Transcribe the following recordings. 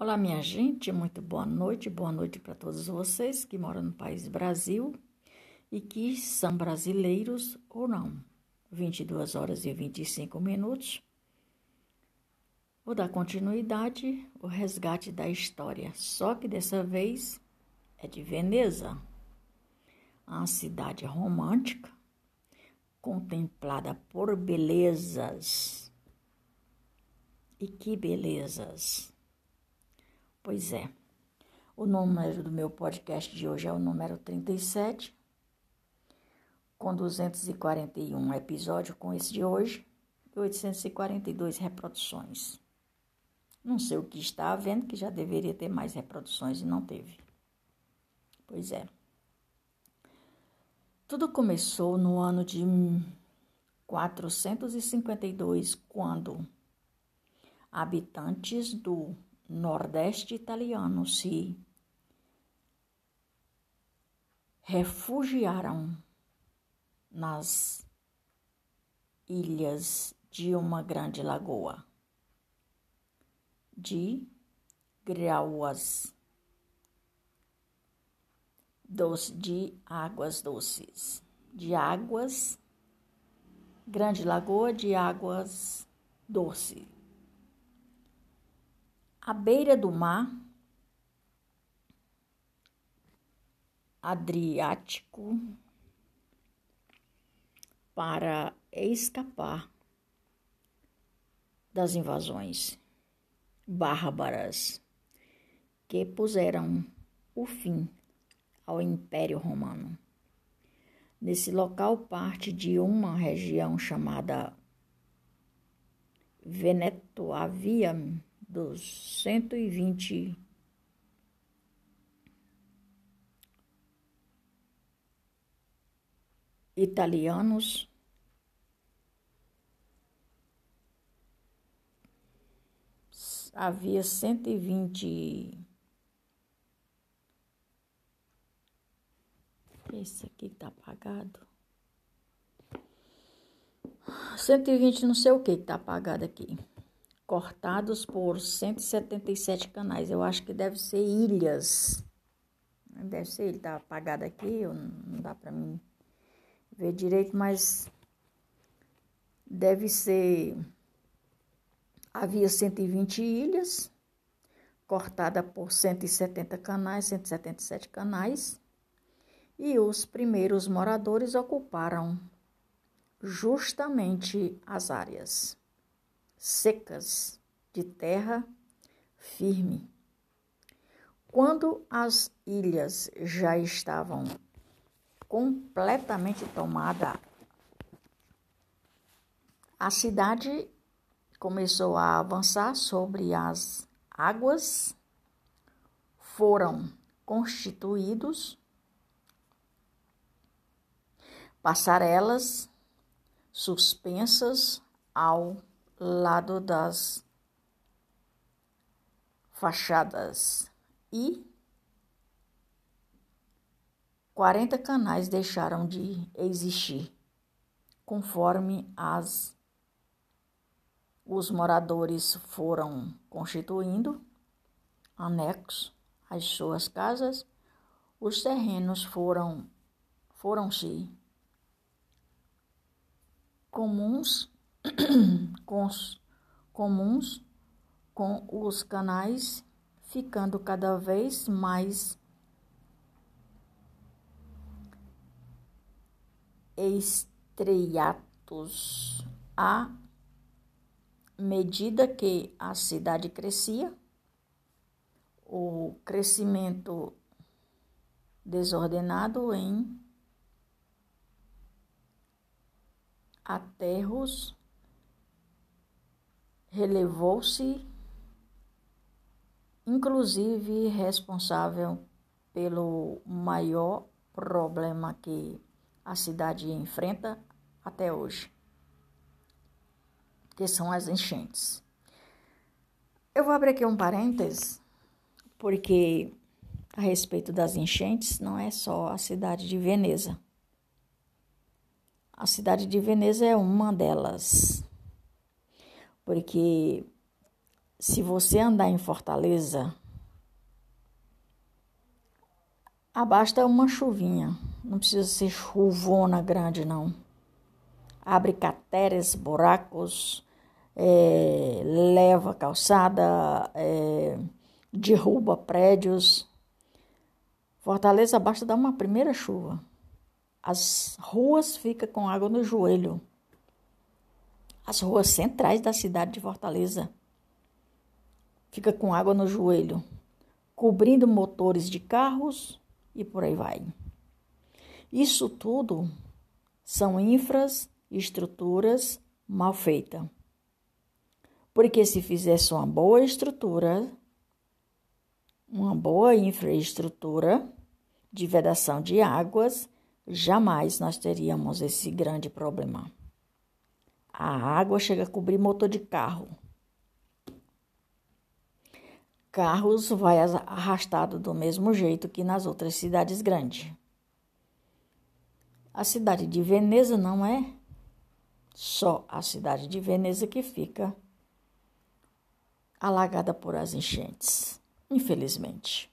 Olá, minha gente, muito boa noite, boa noite para todos vocês que moram no país Brasil e que são brasileiros ou não. 22 horas e 25 minutos. Vou dar continuidade o resgate da história, só que dessa vez é de Veneza, uma cidade romântica contemplada por belezas. E que belezas! Pois é. O número do meu podcast de hoje é o número 37, com 241 episódios com esse de hoje e 842 reproduções. Não sei o que está havendo, que já deveria ter mais reproduções e não teve. Pois é. Tudo começou no ano de 452, quando habitantes do nordeste italiano se refugiaram nas ilhas de uma grande lagoa de grauas doce, de águas doces, de águas, grande lagoa de águas doces à beira do mar Adriático para escapar das invasões bárbaras que puseram o fim ao Império Romano. Nesse local, parte de uma região chamada Veneto havia dos 120 italianos. Havia 120 esse aqui tá apagado. 120 não sei o que tá apagado aqui cortados por 177 canais. Eu acho que deve ser ilhas. Deve ser, ele tá apagado aqui, não dá para mim ver direito, mas deve ser. Havia 120 ilhas, cortada por 170 canais, 177 canais, e os primeiros moradores ocuparam justamente as áreas secas, de terra firme. Quando as ilhas já estavam completamente tomadas, a cidade começou a avançar sobre as águas, foram constituídos passarelas suspensas ao lado das fachadas e 40 canais deixaram de existir, conforme as os moradores foram constituindo anexos às suas casas, os terrenos foram foram-se comuns cons, comuns com os canais ficando cada vez mais estreiatos à medida que a cidade crescia, o crescimento desordenado em aterros relevou-se, inclusive responsável pelo maior problema que a cidade enfrenta até hoje, que são as enchentes. Eu vou abrir aqui um parênteses, porque a respeito das enchentes não é só a cidade de Veneza. A cidade de Veneza é uma delas porque se você andar em Fortaleza, abasta uma chuvinha. Não precisa ser chuvona grande, não. Abre crateras, buracos, é, leva calçada, é, derruba prédios. Fortaleza basta dar uma primeira chuva. As ruas ficam com água no joelho. As ruas centrais da cidade de Fortaleza fica com água no joelho, cobrindo motores de carros e por aí vai. Isso tudo são infraestruturas mal feitas. Porque se fizesse uma boa estrutura, uma boa infraestrutura de vedação de águas, jamais nós teríamos esse grande problema. A água chega a cobrir motor de carro. Carros vai arrastado do mesmo jeito que nas outras cidades grandes. A cidade de Veneza não é só a cidade de Veneza que fica alagada por as enchentes, infelizmente.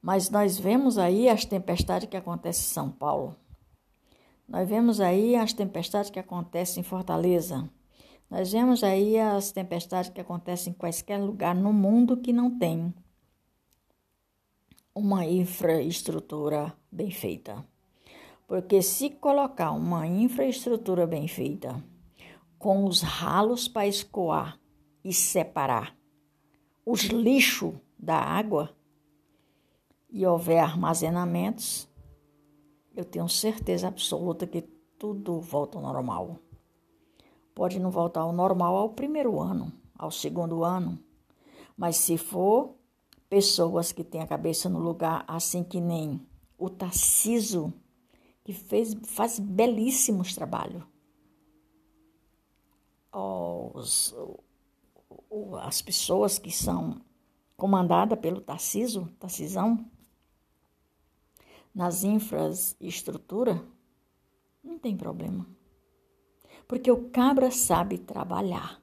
Mas nós vemos aí as tempestades que acontecem em São Paulo. Nós vemos aí as tempestades que acontecem em Fortaleza. Nós vemos aí as tempestades que acontecem em quaisquer lugar no mundo que não tem uma infraestrutura bem feita. Porque se colocar uma infraestrutura bem feita, com os ralos para escoar e separar os lixos da água e houver armazenamentos, eu tenho certeza absoluta que tudo volta ao normal. Pode não voltar ao normal ao primeiro ano, ao segundo ano, mas se for pessoas que têm a cabeça no lugar, assim que nem o Tarciso, que fez, faz belíssimos trabalhos. Os, as pessoas que são comandadas pelo Tarciso, Tarcisão, nas infraestrutura, não tem problema. Porque o cabra sabe trabalhar.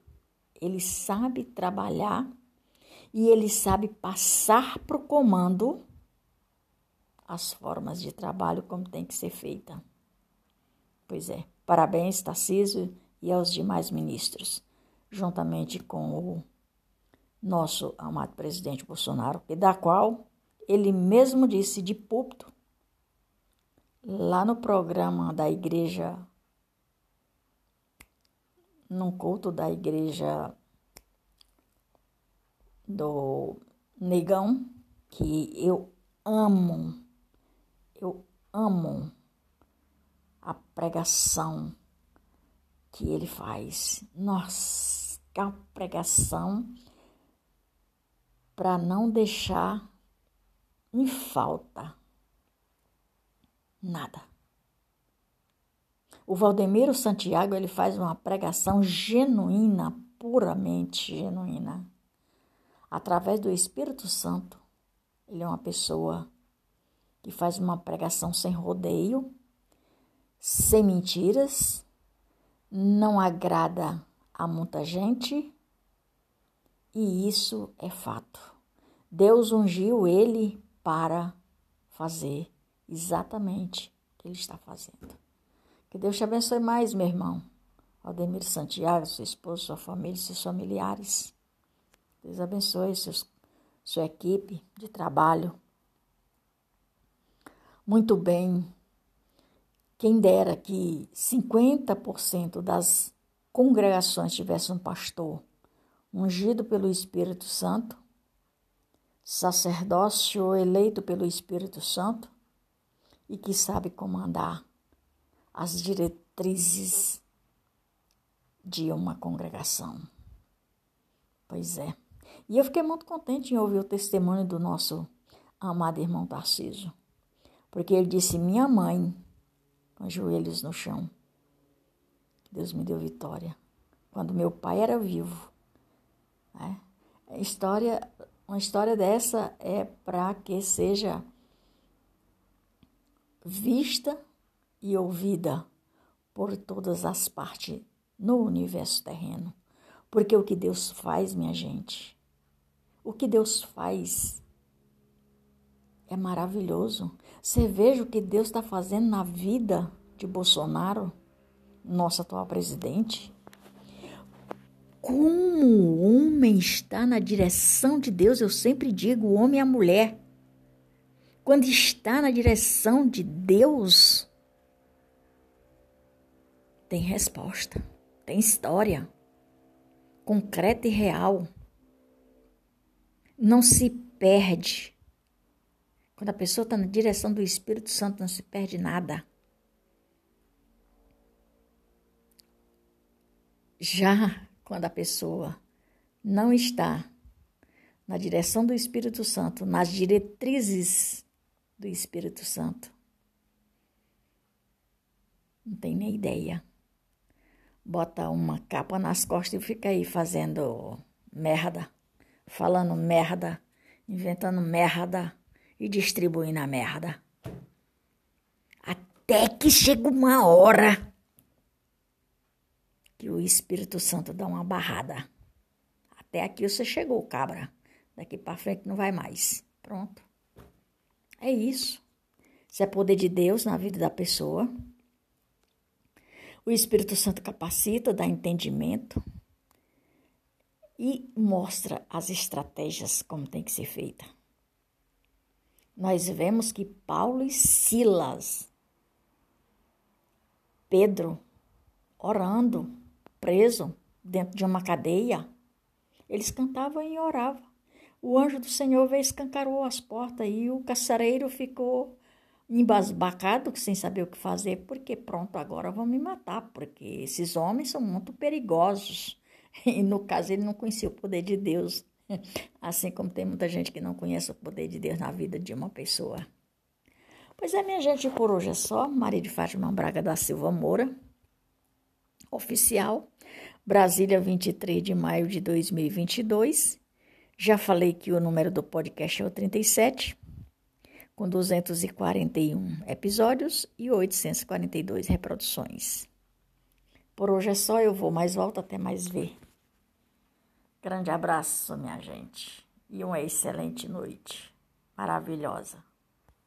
Ele sabe trabalhar e ele sabe passar para o comando as formas de trabalho como tem que ser feita. Pois é, parabéns, Tarcísio, e aos demais ministros, juntamente com o nosso amado presidente Bolsonaro, que da qual ele mesmo disse de púlpito, lá no programa da igreja, num culto da igreja do Negão, que eu amo eu amo a pregação que ele faz. Nossa, que é uma pregação para não deixar em falta nada. O Valdemiro Santiago ele faz uma pregação genuína, puramente genuína. Através do Espírito Santo, ele é uma pessoa que faz uma pregação sem rodeio, sem mentiras, não agrada a muita gente, e isso é fato. Deus ungiu ele para fazer exatamente o que ele está fazendo. Que Deus te abençoe mais, meu irmão. Aldemir Santiago, sua esposa, sua família, seus familiares. Deus abençoe seus, sua equipe de trabalho. Muito bem. Quem dera que 50% das congregações tivesse um pastor ungido pelo Espírito Santo, sacerdócio eleito pelo Espírito Santo e que sabe comandar as diretrizes de uma congregação. Pois é. E eu fiquei muito contente em ouvir o testemunho do nosso amado irmão Tarcísio porque ele disse: Minha mãe, com os joelhos no chão. Deus me deu vitória. Quando meu pai era vivo. Né? História, uma história dessa é para que seja vista e ouvida por todas as partes no universo terreno. Porque o que Deus faz, minha gente, o que Deus faz é maravilhoso. Você veja o que Deus está fazendo na vida de Bolsonaro, nosso atual presidente. Como o homem está na direção de Deus, eu sempre digo, o homem e a mulher. Quando está na direção de Deus, tem resposta, tem história concreta e real. Não se perde. Quando a pessoa está na direção do Espírito Santo, não se perde nada. Já quando a pessoa não está na direção do Espírito Santo, nas diretrizes do Espírito Santo, não tem nem ideia bota uma capa nas costas e fica aí fazendo merda, falando merda, inventando merda e distribuindo a merda. Até que chega uma hora que o Espírito Santo dá uma barrada. Até aqui você chegou, cabra. Daqui para frente não vai mais. Pronto. É isso. Isso é poder de Deus na vida da pessoa. O Espírito Santo capacita, dá entendimento e mostra as estratégias como tem que ser feita. Nós vemos que Paulo e Silas, Pedro, orando, preso dentro de uma cadeia, eles cantavam e oravam. O anjo do Senhor veio escancarou as portas e o carcereiro ficou embasbacado, sem saber o que fazer, porque pronto, agora vão me matar, porque esses homens são muito perigosos. E no caso, ele não conhecia o poder de Deus, assim como tem muita gente que não conhece o poder de Deus na vida de uma pessoa. Pois é, minha gente, por hoje é só. Maria de Fátima Braga da Silva Moura, oficial, Brasília, 23 de maio de 2022. Já falei que o número do podcast é o 37 com 241 episódios e 842 reproduções. Por hoje é só, eu vou mais volta até mais ver. Grande abraço, minha gente, e uma excelente noite maravilhosa.